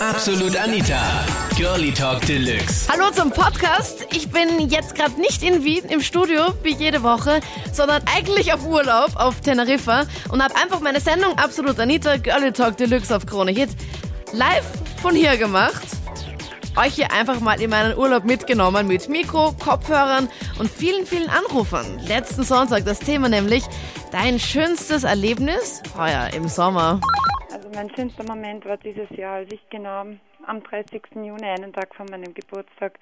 Absolut Anita. Girlie Talk Deluxe. Hallo zum Podcast. Ich bin jetzt gerade nicht in Wien im Studio wie jede Woche, sondern eigentlich auf Urlaub auf Teneriffa und habe einfach meine Sendung Absolut Anita Girlie Talk Deluxe auf Krone Hit live von hier gemacht. Euch hier einfach mal in meinen Urlaub mitgenommen mit Mikro, Kopfhörern und vielen, vielen Anrufern. Letzten Sonntag das Thema nämlich dein schönstes Erlebnis heuer im Sommer. Mein schönster Moment war dieses Jahr, als ich genau am 30. Juni, einen Tag vor meinem Geburtstag,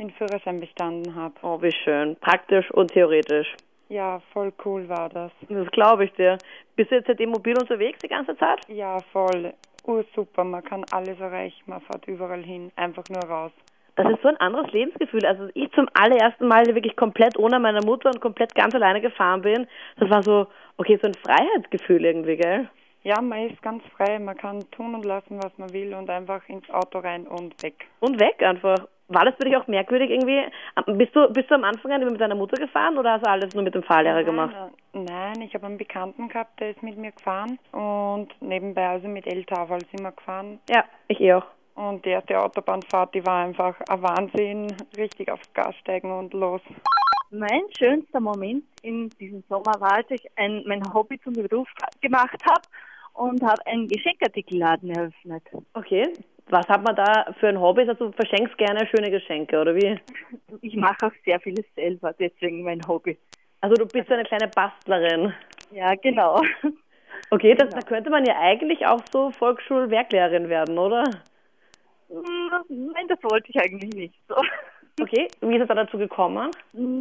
den Führerschein bestanden habe. Oh, wie schön. Praktisch und theoretisch. Ja, voll cool war das. Das glaube ich dir. Bist du jetzt seitdem mobil unterwegs die ganze Zeit? Ja, voll. Ursuper, man kann alles erreichen, man fährt überall hin, einfach nur raus. Das ist so ein anderes Lebensgefühl. Also ich zum allerersten Mal wirklich komplett ohne meine Mutter und komplett ganz alleine gefahren bin. Das war so, okay, so ein Freiheitsgefühl irgendwie, gell? Ja, man ist ganz frei, man kann tun und lassen, was man will und einfach ins Auto rein und weg. Und weg einfach. War das für dich auch merkwürdig irgendwie? Bist du, bist du am Anfang an mit deiner Mutter gefahren oder hast du alles nur mit dem Fahrlehrer gemacht? Nein, nein, ich habe einen Bekannten gehabt, der ist mit mir gefahren und nebenbei also mit El-Tafel sind wir gefahren. Ja, ich eh auch. Und die erste Autobahnfahrt, die war einfach ein Wahnsinn, richtig aufs Gas steigen und los. Mein schönster Moment in diesem Sommer war, als ich ein, mein Hobby zum Beruf gemacht habe und habe einen Geschenkartikelladen eröffnet. Okay. Was hat man da für ein Hobby? Also du verschenkst gerne schöne Geschenke, oder wie? Ich mache auch sehr vieles selber, deswegen mein Hobby. Also du bist eine kleine Bastlerin. Ja, genau. Okay, das, da könnte man ja eigentlich auch so Volksschulwerklehrerin werden, oder? Nein, das wollte ich eigentlich nicht so. Okay, wie ist es da dazu gekommen?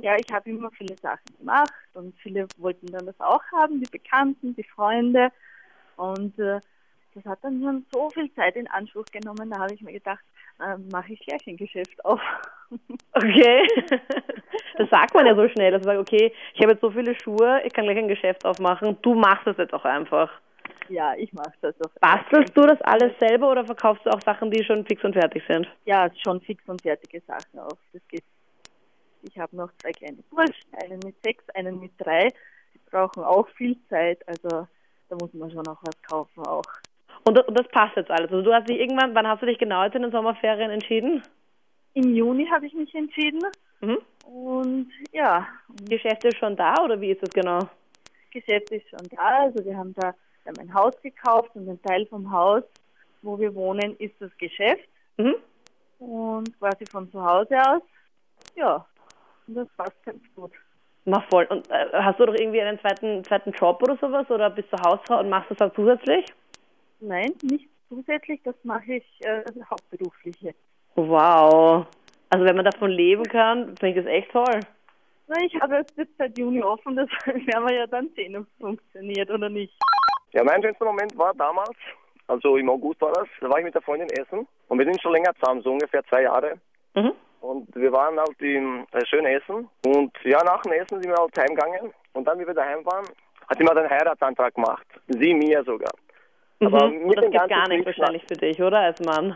Ja, ich habe immer viele Sachen gemacht und viele wollten dann das auch haben, die Bekannten, die Freunde. Und äh, das hat dann schon so viel Zeit in Anspruch genommen, da habe ich mir gedacht, äh, mache ich gleich ein Geschäft auf. Okay, das sagt man ja so schnell, dass man sagt, okay, ich habe jetzt so viele Schuhe, ich kann gleich ein Geschäft aufmachen, du machst das jetzt auch einfach. Ja, ich mache das auch. Bastelst du das alles selber oder verkaufst du auch Sachen, die schon fix und fertig sind? Ja, schon fix und fertige Sachen auch. Das geht. Ich habe noch zwei kleine Burschen, einen mit sechs, einen mit drei. Die brauchen auch viel Zeit, also da muss man schon auch was kaufen auch. Und, und das passt jetzt alles. Also du hast dich irgendwann, wann hast du dich genau jetzt in den Sommerferien entschieden? Im Juni habe ich mich entschieden. Mhm. Und ja, Geschäft ist schon da oder wie ist das genau? Geschäft ist schon da. Also wir haben da wir haben ein Haus gekauft und ein Teil vom Haus, wo wir wohnen, ist das Geschäft. Mhm. Und quasi von zu Hause aus, ja, und das passt ganz gut. Mach voll. Und äh, hast du doch irgendwie einen zweiten, zweiten Job oder sowas oder bist du Hausfrau und machst das dann zusätzlich? Nein, nicht zusätzlich, das mache ich äh, hauptberuflich jetzt. Wow. Also wenn man davon leben kann, finde ich das echt toll. Na, ich habe es jetzt seit Juni offen, das werden wir ja dann sehen, ob es funktioniert oder nicht. Ja, mein schönster Moment war damals, also im August war das, da war ich mit der Freundin essen und wir sind schon länger zusammen, so ungefähr zwei Jahre. Mhm. Und wir waren halt im äh, schön essen und ja, nach dem Essen sind wir halt heimgegangen und dann, wie wir daheim waren, hat sie mal einen Heiratsantrag gemacht. Sie mir sogar. Aber Mhm. mit Und das geht ganzen gar nicht Glück- wahrscheinlich für dich, oder? Als Mann.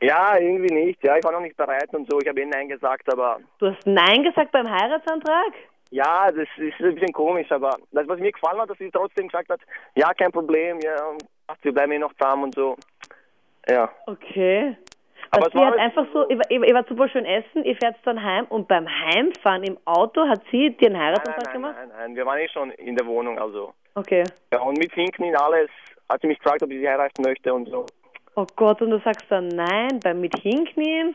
Ja, irgendwie nicht. Ja, ich war noch nicht bereit und so. Ich habe eh Nein gesagt, aber Du hast Nein gesagt beim Heiratsantrag? ja, das ist ein bisschen komisch, aber das, was mir gefallen hat, dass sie trotzdem gesagt hat, ja, kein Problem, ja, wir bleiben eh noch zusammen und so. Ja. Okay. Aber es sie war hat alles einfach so, war- ihr, ihr war super schön essen, ihr fährt dann heim und beim Heimfahren im Auto hat sie dir einen Nein, Heiratsantrag nein, gemacht? nein, nein, wir waren eh schon in der Wohnung, also. Okay. Ja, und mit Hinken in alles hat sie mich gefragt, ob ich sie heiraten möchte und so. Oh Gott, und du sagst dann nein, beim mit hinknien?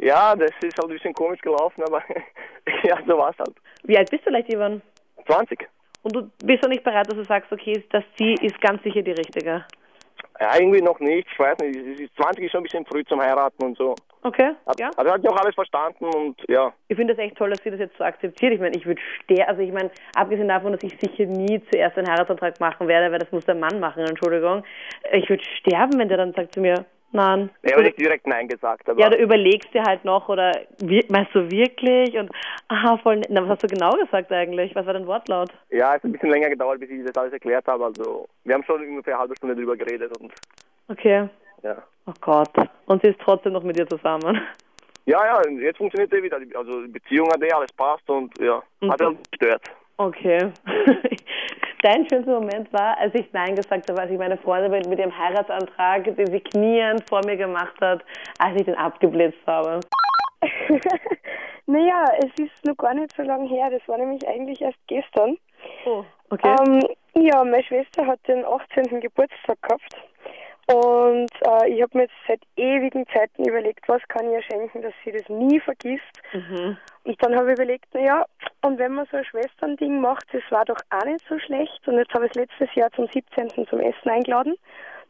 Ja, das ist halt ein bisschen komisch gelaufen, aber ja, so war's halt. Wie alt bist du leicht, Ivan? 20. Und du bist doch nicht bereit, dass du sagst, okay, dass sie ist ganz sicher die Richtige. Ja, irgendwie noch nicht, ich weiß nicht. es ist- 20 ist schon ein bisschen früh zum Heiraten und so. Okay, ja. Also hat ja auch alles verstanden und ja. Ich finde das echt toll, dass sie das jetzt so akzeptiert. Ich meine, ich würde sterben, also ich meine, abgesehen davon, dass ich sicher nie zuerst einen Heiratsantrag machen werde, weil das muss der Mann machen, Entschuldigung. Ich würde sterben, wenn der dann sagt zu mir, nein. Er hat nicht direkt Nein gesagt, aber Ja, du überlegst dir halt noch oder meinst du wirklich? Und aha, voll. Na, was hast du genau gesagt eigentlich? Was war dein Wortlaut? ja, es hat ein bisschen länger gedauert, bis ich das alles erklärt habe. Also wir haben schon ungefähr eine halbe Stunde drüber geredet und Okay. ja. Oh Gott. Und sie ist trotzdem noch mit dir zusammen. Ja, ja, jetzt funktioniert eh wieder. Also die Beziehung hat eh alles passt und ja, hat er gestört. Okay. Dein schönster Moment war, als ich Nein gesagt habe, als ich meine Freundin mit, mit ihrem Heiratsantrag, den sie kniend vor mir gemacht hat, als ich den abgeblitzt habe. naja, es ist noch gar nicht so lange her. Das war nämlich eigentlich erst gestern. Oh, okay. Ähm, ja, meine Schwester hat den 18. Geburtstag gehabt. Und äh, ich habe mir jetzt seit ewigen Zeiten überlegt, was kann ich ihr schenken, dass sie das nie vergisst. Mhm. Und dann habe ich überlegt, naja, und wenn man so ein Schwesternding macht, das war doch auch nicht so schlecht. Und jetzt habe ich es letztes Jahr zum 17. zum Essen eingeladen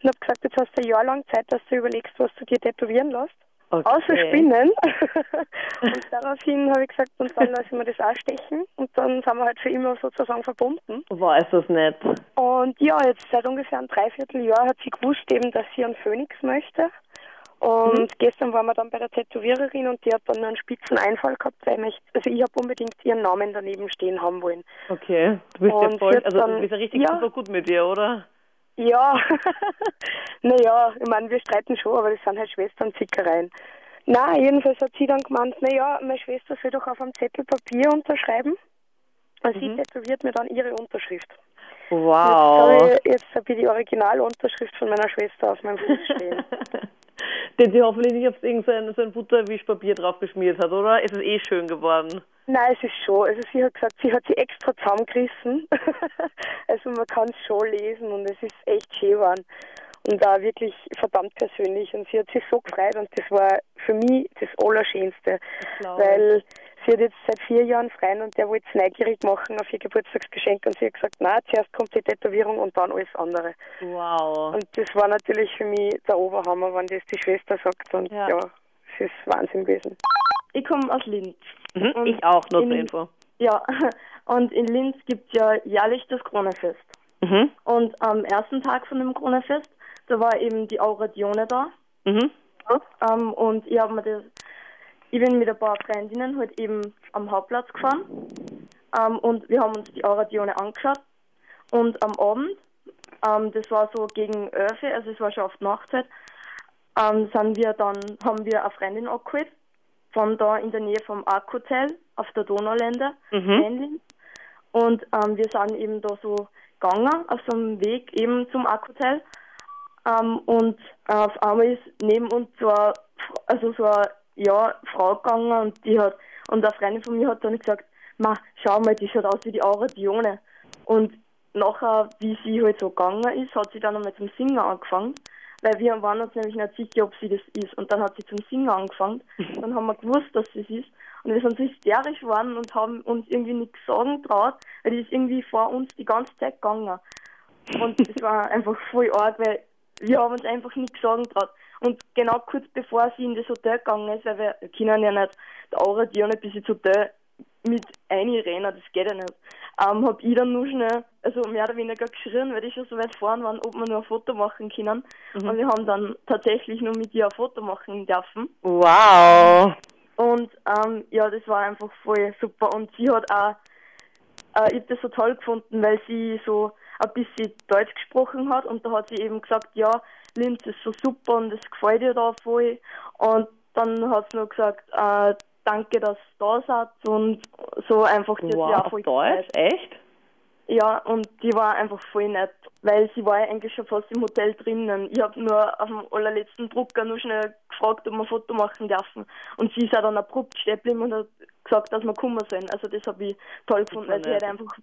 und habe gesagt, jetzt hast du ein Jahr lang Zeit, dass du überlegst, was du dir tätowieren lässt. Okay. Außer Spinnen. und daraufhin habe ich gesagt, und dann lasse ich mir das auch stechen. Und dann sind wir halt für immer sozusagen verbunden. War ist das nett. Und ja, jetzt seit ungefähr einem Dreivierteljahr hat sie gewusst eben, dass sie einen Phönix möchte. Und Mhm. gestern waren wir dann bei der Tätowiererin und die hat dann einen spitzen Einfall gehabt, weil ich also ich habe unbedingt ihren Namen daneben stehen haben wollen. Okay. Du bist ja Und voll, sie hat also dann- du bist ja richtig ja. super gut mit dir, oder? Ja, naja, ich meine, wir streiten schon, aber das sind halt Schwestern-Zickereien. Na, jedenfalls hat sie dann gemeint, naja, meine Schwester soll doch auf einem Zettel Papier unterschreiben. Und sie tätowiert mir dann ihre Unterschrift. Wow. Jetzt habe ich, jetzt hab ich die Originalunterschrift von meiner Schwester auf meinem Fuß stehen. Den sie hoffentlich nicht auf irgend so ein, Butterwischpapier drauf geschmiert hat, oder? Es ist eh schön geworden. Nein, es ist schon. Also sie hat gesagt, sie hat sie extra zusammengerissen. also man kann es schon lesen und es ist echt schön geworden. Und auch wirklich verdammt persönlich. Und sie hat sich so gefreut und das war für mich das Allerschönste. Weil sie hat jetzt seit vier Jahren Freund und der wollte es neugierig machen auf ihr Geburtstagsgeschenk und sie hat gesagt, na, zuerst kommt die Tätowierung und dann alles andere. Wow. Und das war natürlich für mich der Oberhammer, wenn das die Schwester sagt und Ja. ja, es ist Wahnsinn gewesen. Ich komme aus Linz. Mhm, ich auch, nur zur in- Info. Ja, und in Linz gibt ja jährlich das Kronefest. Mhm. Und am ersten Tag von dem Kronefest, da war eben die Auradione da. Mhm. Ähm, und ich habe mir das, ich bin mit ein paar Freundinnen halt eben am Hauptplatz gefahren. Ähm, und wir haben uns die Auradione angeschaut. Und am Abend, ähm, das war so gegen 11, also es war schon auf Nachtzeit, ähm, sind wir dann, haben wir eine Freundin abgeholt, von da in der Nähe vom Ark Hotel auf der Donaulände, Mhm. Und ähm, wir sind eben da so gegangen, auf so einem Weg eben zum Ark Hotel. Ähm, und äh, auf einmal ist neben uns so eine, also so eine ja, Frau gegangen und die hat, und eine Freundin von mir hat dann gesagt, ma, schau mal, die schaut aus wie die Aura Dione. Und nachher, wie sie halt so gegangen ist, hat sie dann einmal zum Singen angefangen. Weil wir waren uns nämlich nicht sicher, ob sie das ist. Und dann hat sie zum Singen angefangen. Dann haben wir gewusst, dass sie es ist. Und wir sind so hysterisch geworden und haben uns irgendwie nichts sagen traut, weil die ist irgendwie vor uns die ganze Zeit gegangen. Und das war einfach voll arg, weil wir haben uns einfach nichts sagen traut. Und genau kurz bevor sie in das Hotel gegangen ist, weil wir können ja nicht der Aura Dione bis ins Hotel mit einrennen, das geht ja nicht. Ähm, hab ich dann nur schnell, also mehr oder weniger geschrien, weil die schon so weit vorn waren, ob wir nur ein Foto machen können. Und wir haben dann tatsächlich nur mit ihr ein Foto machen dürfen. Wow. Und ähm, ja, das war einfach voll super. Und sie hat auch, äh, ich hab das so toll gefunden, weil sie so ein bisschen Deutsch gesprochen hat und da hat sie eben gesagt, ja, Linz ist so super und es gefällt ihr da voll. Und dann hat sie noch gesagt, äh, danke, dass ihr da seid und so einfach, die hat Wow, auf voll Deutsch? gefreut. Echt? Ja, und die war einfach voll nett, weil sie war ja eigentlich schon fast im Hotel drinnen. Ich habe nur auf dem allerletzten Drucker nur schnell gefragt, ob wir ein Foto machen dürfen. Und sie ist auch dann abrupt stehen geblieben und hat gesagt, dass wir kommen sollen. Also das habe ich toll gefunden, weil sie nett. hätte einfach,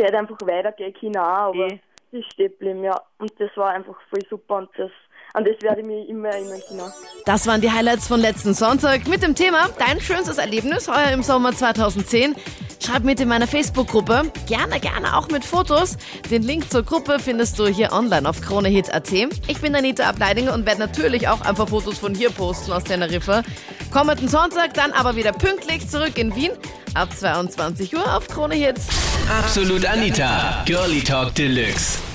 sie hätte einfach weitergehen können, auch, aber Eh. sie stehen geblieben, ja. Und das war einfach voll super und das, an das werde ich mich immer erinnern können. Das waren die Highlights von letzten Sonntag mit dem Thema Dein schönstes Erlebnis heuer im Sommer 2010. Schreib mit in meiner Facebook-Gruppe. Gerne, gerne auch mit Fotos. Den Link zur Gruppe findest du hier online auf kronehit.at. Ich bin Anita Ableidinger und werde natürlich auch ein paar Fotos von hier posten aus Teneriffa. Kommenden Sonntag dann aber wieder pünktlich zurück in Wien ab 22 Uhr auf Krone Hit. Absolut Anita, Girlie Talk Deluxe.